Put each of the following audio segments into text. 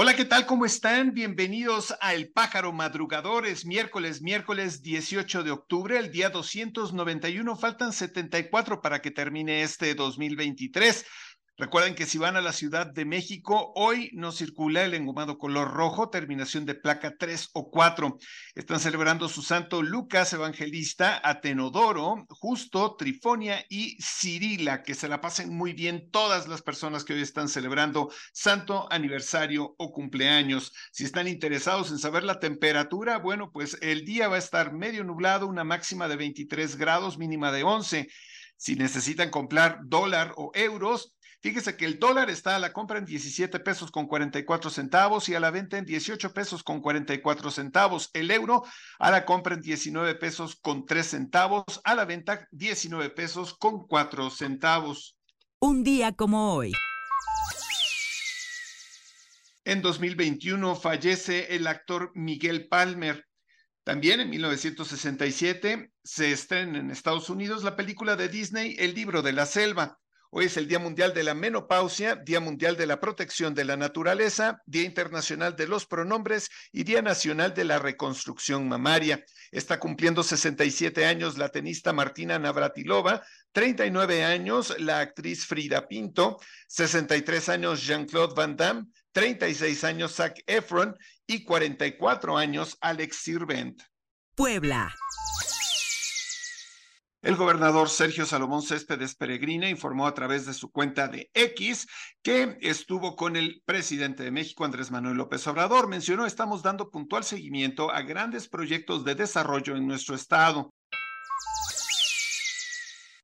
Hola, ¿qué tal? ¿Cómo están? Bienvenidos a El Pájaro Madrugador. Es miércoles, miércoles 18 de octubre, el día 291. Faltan 74 para que termine este 2023. Recuerden que si van a la Ciudad de México, hoy no circula el engomado color rojo, terminación de placa 3 o 4. Están celebrando su santo Lucas Evangelista, Atenodoro, Justo, Trifonia y Cirila. Que se la pasen muy bien todas las personas que hoy están celebrando santo aniversario o cumpleaños. Si están interesados en saber la temperatura, bueno, pues el día va a estar medio nublado, una máxima de 23 grados, mínima de 11. Si necesitan comprar dólar o euros, Fíjese que el dólar está a la compra en 17 pesos con 44 centavos y a la venta en 18 pesos con 44 centavos. El euro a la compra en 19 pesos con 3 centavos, a la venta 19 pesos con 4 centavos. Un día como hoy. En 2021 fallece el actor Miguel Palmer. También en 1967 se estrena en Estados Unidos la película de Disney El libro de la selva. Hoy es el Día Mundial de la Menopausia, Día Mundial de la Protección de la Naturaleza, Día Internacional de los Pronombres y Día Nacional de la Reconstrucción Mamaria. Está cumpliendo 67 años la tenista Martina Navratilova, 39 años la actriz Frida Pinto, 63 años Jean-Claude Van Damme, 36 años Zac Efron y 44 años Alex Sirvent. Puebla. El gobernador Sergio Salomón Céspedes Peregrina informó a través de su cuenta de X que estuvo con el presidente de México, Andrés Manuel López Obrador. Mencionó, estamos dando puntual seguimiento a grandes proyectos de desarrollo en nuestro estado.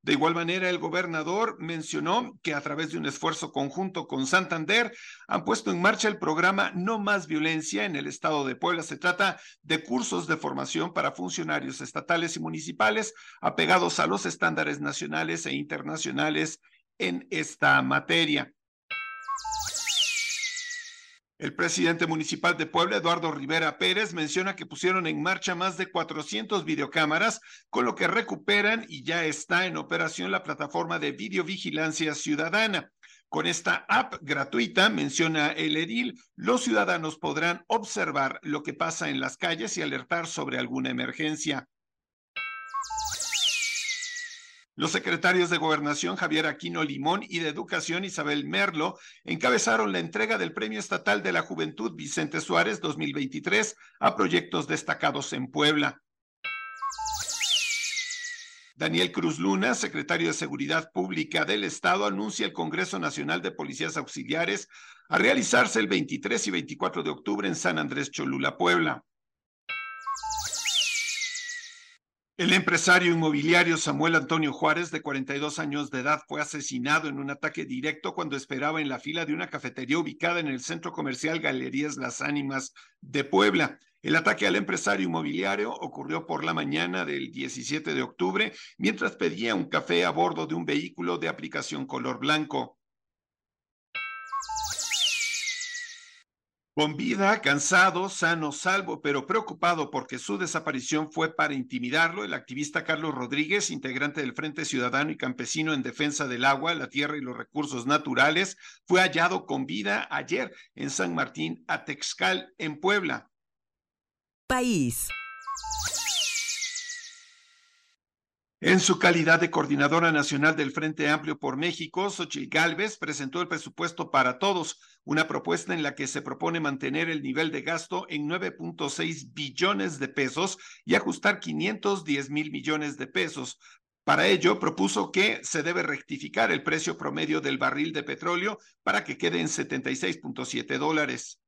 De igual manera, el gobernador mencionó que a través de un esfuerzo conjunto con Santander han puesto en marcha el programa No Más Violencia en el estado de Puebla. Se trata de cursos de formación para funcionarios estatales y municipales apegados a los estándares nacionales e internacionales en esta materia. El presidente municipal de Puebla, Eduardo Rivera Pérez, menciona que pusieron en marcha más de 400 videocámaras, con lo que recuperan y ya está en operación la plataforma de videovigilancia ciudadana. Con esta app gratuita, menciona el edil, los ciudadanos podrán observar lo que pasa en las calles y alertar sobre alguna emergencia. Los secretarios de Gobernación Javier Aquino Limón y de Educación Isabel Merlo encabezaron la entrega del Premio Estatal de la Juventud Vicente Suárez 2023 a proyectos destacados en Puebla. Daniel Cruz Luna, secretario de Seguridad Pública del Estado, anuncia el Congreso Nacional de Policías Auxiliares a realizarse el 23 y 24 de octubre en San Andrés Cholula, Puebla. El empresario inmobiliario Samuel Antonio Juárez, de 42 años de edad, fue asesinado en un ataque directo cuando esperaba en la fila de una cafetería ubicada en el centro comercial Galerías Las Ánimas de Puebla. El ataque al empresario inmobiliario ocurrió por la mañana del 17 de octubre mientras pedía un café a bordo de un vehículo de aplicación color blanco. Con vida, cansado, sano, salvo, pero preocupado porque su desaparición fue para intimidarlo, el activista Carlos Rodríguez, integrante del Frente Ciudadano y Campesino en Defensa del Agua, la Tierra y los Recursos Naturales, fue hallado con vida ayer en San Martín, Atexcal, en Puebla. País. En su calidad de coordinadora nacional del Frente Amplio por México, Xochitl Gálvez presentó el presupuesto para todos, una propuesta en la que se propone mantener el nivel de gasto en 9.6 billones de pesos y ajustar 510 mil millones de pesos. Para ello, propuso que se debe rectificar el precio promedio del barril de petróleo para que quede en 76.7 dólares.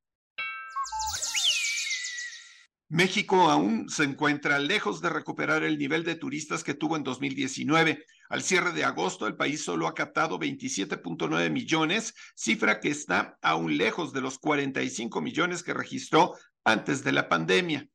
México aún se encuentra lejos de recuperar el nivel de turistas que tuvo en 2019. Al cierre de agosto, el país solo ha captado 27.9 millones, cifra que está aún lejos de los 45 millones que registró antes de la pandemia.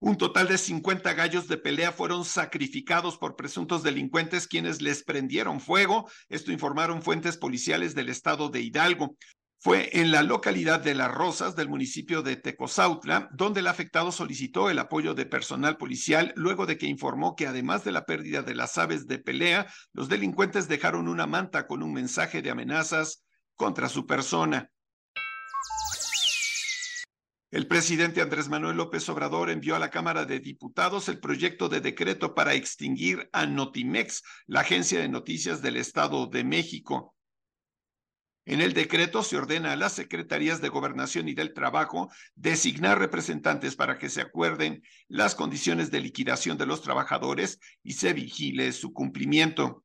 Un total de 50 gallos de pelea fueron sacrificados por presuntos delincuentes quienes les prendieron fuego. Esto informaron fuentes policiales del estado de Hidalgo. Fue en la localidad de Las Rosas del municipio de Tecozautla, donde el afectado solicitó el apoyo de personal policial luego de que informó que además de la pérdida de las aves de pelea, los delincuentes dejaron una manta con un mensaje de amenazas contra su persona. El presidente Andrés Manuel López Obrador envió a la Cámara de Diputados el proyecto de decreto para extinguir a Notimex, la agencia de noticias del Estado de México. En el decreto se ordena a las secretarías de Gobernación y del Trabajo designar representantes para que se acuerden las condiciones de liquidación de los trabajadores y se vigile su cumplimiento.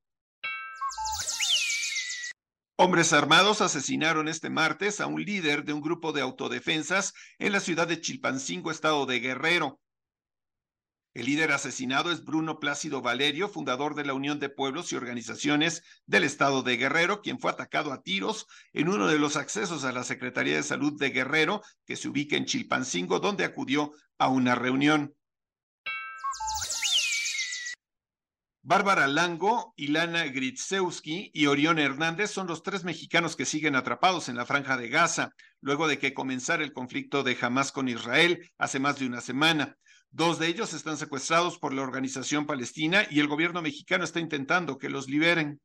Hombres armados asesinaron este martes a un líder de un grupo de autodefensas en la ciudad de Chilpancingo, estado de Guerrero. El líder asesinado es Bruno Plácido Valerio, fundador de la Unión de Pueblos y Organizaciones del Estado de Guerrero, quien fue atacado a tiros en uno de los accesos a la Secretaría de Salud de Guerrero, que se ubica en Chilpancingo, donde acudió a una reunión. Bárbara Lango, Ilana Gritsewski y Orión Hernández son los tres mexicanos que siguen atrapados en la franja de Gaza, luego de que comenzara el conflicto de Hamas con Israel hace más de una semana. Dos de ellos están secuestrados por la organización palestina y el gobierno mexicano está intentando que los liberen.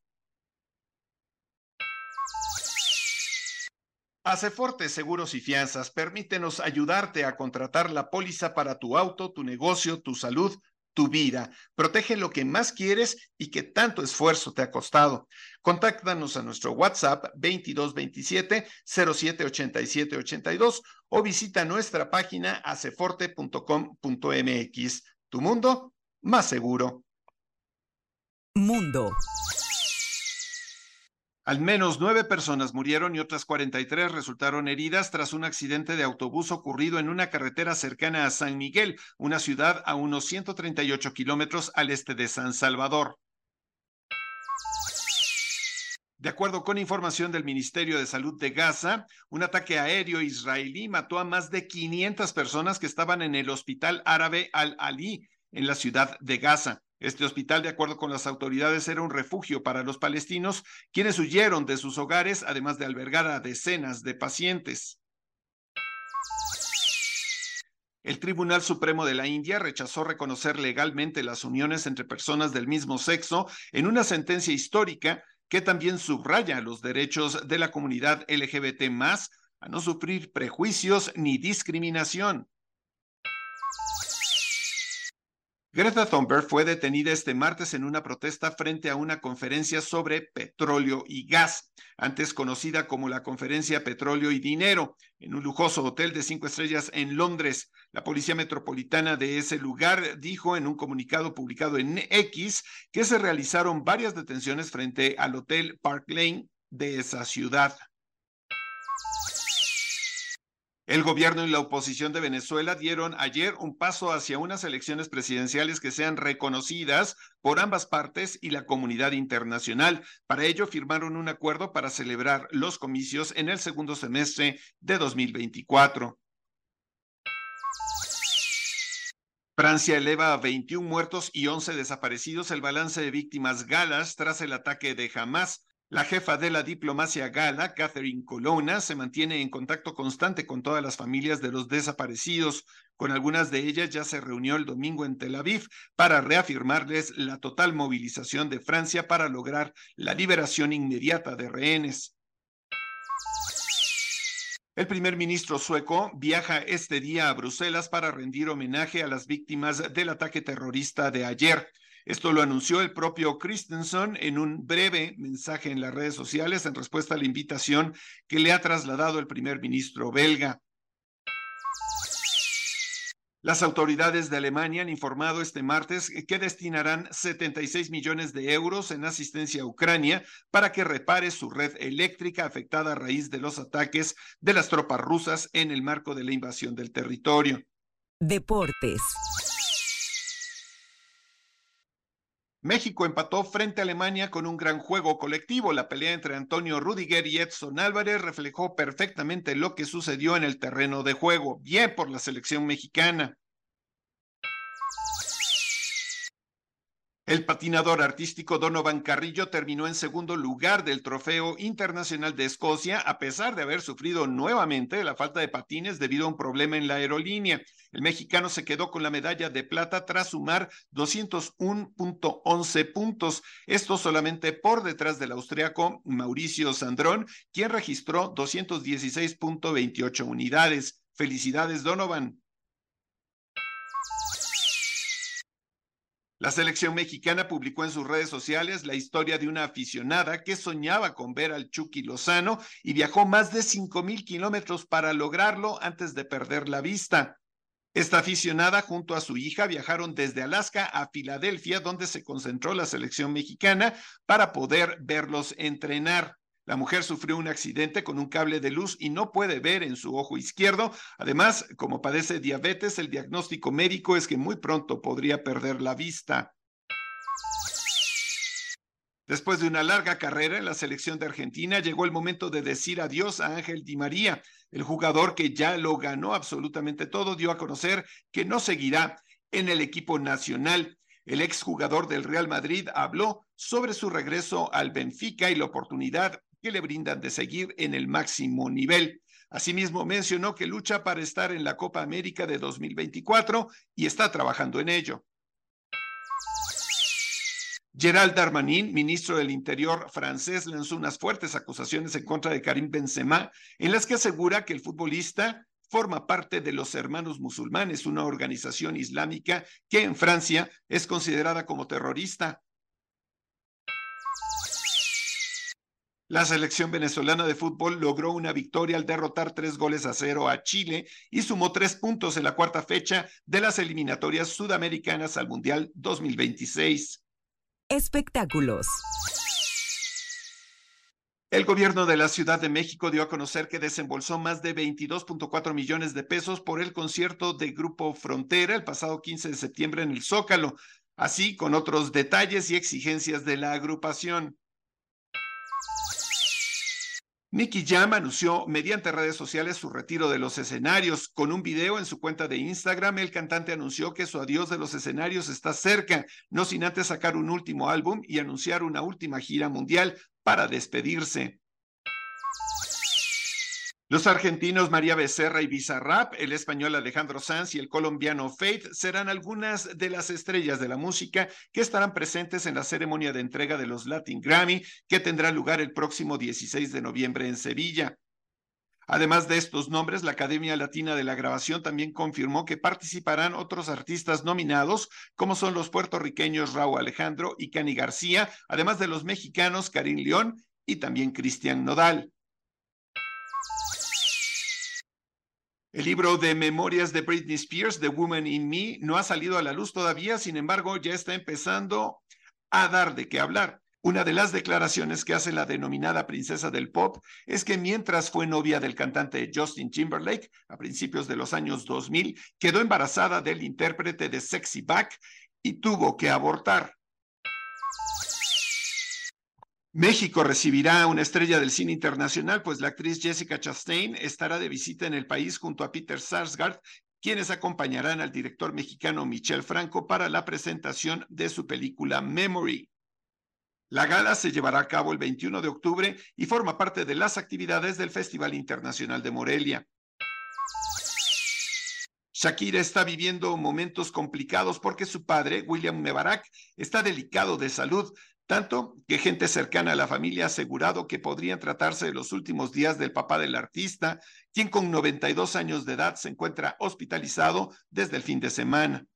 Aceforte Seguros y Fianzas, permítenos ayudarte a contratar la póliza para tu auto, tu negocio, tu salud tu vida. Protege lo que más quieres y que tanto esfuerzo te ha costado. Contáctanos a nuestro WhatsApp 2227 078782 o visita nuestra página aceforte.com.mx. Tu mundo más seguro. Mundo. Al menos nueve personas murieron y otras 43 resultaron heridas tras un accidente de autobús ocurrido en una carretera cercana a San Miguel, una ciudad a unos 138 kilómetros al este de San Salvador. De acuerdo con información del Ministerio de Salud de Gaza, un ataque aéreo israelí mató a más de 500 personas que estaban en el hospital árabe Al-Ali en la ciudad de Gaza. Este hospital, de acuerdo con las autoridades, era un refugio para los palestinos, quienes huyeron de sus hogares, además de albergar a decenas de pacientes. El Tribunal Supremo de la India rechazó reconocer legalmente las uniones entre personas del mismo sexo en una sentencia histórica que también subraya los derechos de la comunidad LGBT a no sufrir prejuicios ni discriminación. Greta Thunberg fue detenida este martes en una protesta frente a una conferencia sobre petróleo y gas, antes conocida como la Conferencia Petróleo y Dinero, en un lujoso hotel de cinco estrellas en Londres. La Policía Metropolitana de ese lugar dijo en un comunicado publicado en X que se realizaron varias detenciones frente al Hotel Park Lane de esa ciudad. El gobierno y la oposición de Venezuela dieron ayer un paso hacia unas elecciones presidenciales que sean reconocidas por ambas partes y la comunidad internacional. Para ello firmaron un acuerdo para celebrar los comicios en el segundo semestre de 2024. Francia eleva a 21 muertos y 11 desaparecidos el balance de víctimas galas tras el ataque de Hamas. La jefa de la diplomacia gala, Catherine Colonna, se mantiene en contacto constante con todas las familias de los desaparecidos. Con algunas de ellas ya se reunió el domingo en Tel Aviv para reafirmarles la total movilización de Francia para lograr la liberación inmediata de rehenes. El primer ministro sueco viaja este día a Bruselas para rendir homenaje a las víctimas del ataque terrorista de ayer. Esto lo anunció el propio Christensen en un breve mensaje en las redes sociales en respuesta a la invitación que le ha trasladado el primer ministro belga. Las autoridades de Alemania han informado este martes que destinarán 76 millones de euros en asistencia a Ucrania para que repare su red eléctrica afectada a raíz de los ataques de las tropas rusas en el marco de la invasión del territorio. Deportes. México empató frente a Alemania con un gran juego colectivo. La pelea entre Antonio Rudiger y Edson Álvarez reflejó perfectamente lo que sucedió en el terreno de juego. Bien por la selección mexicana. El patinador artístico Donovan Carrillo terminó en segundo lugar del Trofeo Internacional de Escocia, a pesar de haber sufrido nuevamente la falta de patines debido a un problema en la aerolínea. El mexicano se quedó con la medalla de plata tras sumar 201.11 puntos, esto solamente por detrás del austriaco Mauricio Sandrón, quien registró 216.28 unidades. Felicidades, Donovan. La selección mexicana publicó en sus redes sociales la historia de una aficionada que soñaba con ver al Chucky Lozano y viajó más de 5 mil kilómetros para lograrlo antes de perder la vista. Esta aficionada junto a su hija viajaron desde Alaska a Filadelfia, donde se concentró la selección mexicana para poder verlos entrenar. La mujer sufrió un accidente con un cable de luz y no puede ver en su ojo izquierdo. Además, como padece diabetes, el diagnóstico médico es que muy pronto podría perder la vista. Después de una larga carrera en la selección de Argentina, llegó el momento de decir adiós a Ángel Di María. El jugador que ya lo ganó absolutamente todo dio a conocer que no seguirá en el equipo nacional. El exjugador del Real Madrid habló sobre su regreso al Benfica y la oportunidad que le brindan de seguir en el máximo nivel. Asimismo, mencionó que lucha para estar en la Copa América de 2024 y está trabajando en ello. Gerald Darmanin, ministro del Interior francés, lanzó unas fuertes acusaciones en contra de Karim Benzema, en las que asegura que el futbolista forma parte de los Hermanos Musulmanes, una organización islámica que en Francia es considerada como terrorista. La selección venezolana de fútbol logró una victoria al derrotar tres goles a cero a Chile y sumó tres puntos en la cuarta fecha de las eliminatorias sudamericanas al Mundial 2026. Espectáculos. El gobierno de la Ciudad de México dio a conocer que desembolsó más de 22.4 millones de pesos por el concierto de Grupo Frontera el pasado 15 de septiembre en el Zócalo, así con otros detalles y exigencias de la agrupación. Nicky Jam anunció mediante redes sociales su retiro de los escenarios. Con un video en su cuenta de Instagram, el cantante anunció que su adiós de los escenarios está cerca, no sin antes sacar un último álbum y anunciar una última gira mundial para despedirse. Los argentinos María Becerra y Bizarrap, el español Alejandro Sanz y el colombiano Faith serán algunas de las estrellas de la música que estarán presentes en la ceremonia de entrega de los Latin Grammy que tendrá lugar el próximo 16 de noviembre en Sevilla. Además de estos nombres, la Academia Latina de la Grabación también confirmó que participarán otros artistas nominados, como son los puertorriqueños Raúl Alejandro y Cani García, además de los mexicanos Karim León y también Cristian Nodal. El libro de memorias de Britney Spears, The Woman in Me, no ha salido a la luz todavía, sin embargo, ya está empezando a dar de qué hablar. Una de las declaraciones que hace la denominada princesa del pop es que mientras fue novia del cantante Justin Timberlake a principios de los años 2000, quedó embarazada del intérprete de Sexy Back y tuvo que abortar. México recibirá una estrella del cine internacional, pues la actriz Jessica Chastain estará de visita en el país junto a Peter Sarsgaard, quienes acompañarán al director mexicano Michel Franco para la presentación de su película Memory. La gala se llevará a cabo el 21 de octubre y forma parte de las actividades del Festival Internacional de Morelia. Shakira está viviendo momentos complicados porque su padre, William Mebarak, está delicado de salud, tanto que gente cercana a la familia ha asegurado que podrían tratarse de los últimos días del papá del artista, quien con 92 años de edad se encuentra hospitalizado desde el fin de semana.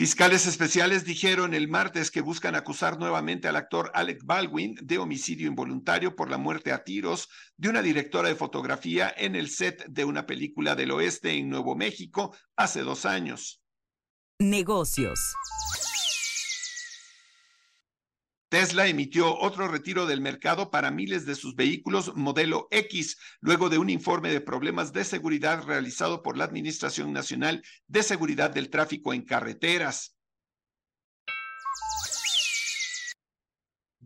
Fiscales especiales dijeron el martes que buscan acusar nuevamente al actor Alec Baldwin de homicidio involuntario por la muerte a tiros de una directora de fotografía en el set de una película del oeste en Nuevo México hace dos años. Negocios. Tesla emitió otro retiro del mercado para miles de sus vehículos modelo X, luego de un informe de problemas de seguridad realizado por la Administración Nacional de Seguridad del Tráfico en Carreteras.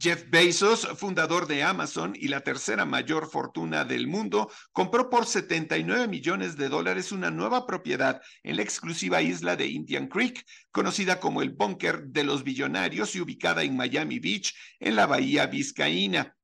Jeff Bezos, fundador de Amazon y la tercera mayor fortuna del mundo, compró por 79 millones de dólares una nueva propiedad en la exclusiva isla de Indian Creek, conocida como el Búnker de los Billonarios y ubicada en Miami Beach, en la bahía Vizcaína.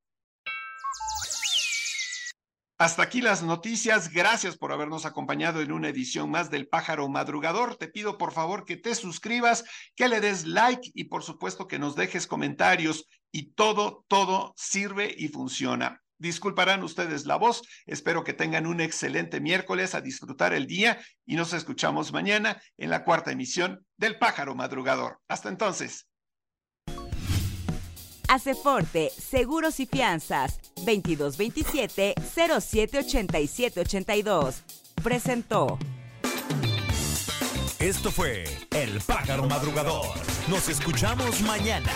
Hasta aquí las noticias. Gracias por habernos acompañado en una edición más del Pájaro Madrugador. Te pido por favor que te suscribas, que le des like y por supuesto que nos dejes comentarios. Y todo, todo sirve y funciona. Disculparán ustedes la voz. Espero que tengan un excelente miércoles a disfrutar el día y nos escuchamos mañana en la cuarta emisión del Pájaro Madrugador. Hasta entonces. Aceforte, Seguros y Fianzas, 2227-078782. Presentó. Esto fue El Pájaro Madrugador. Nos escuchamos mañana.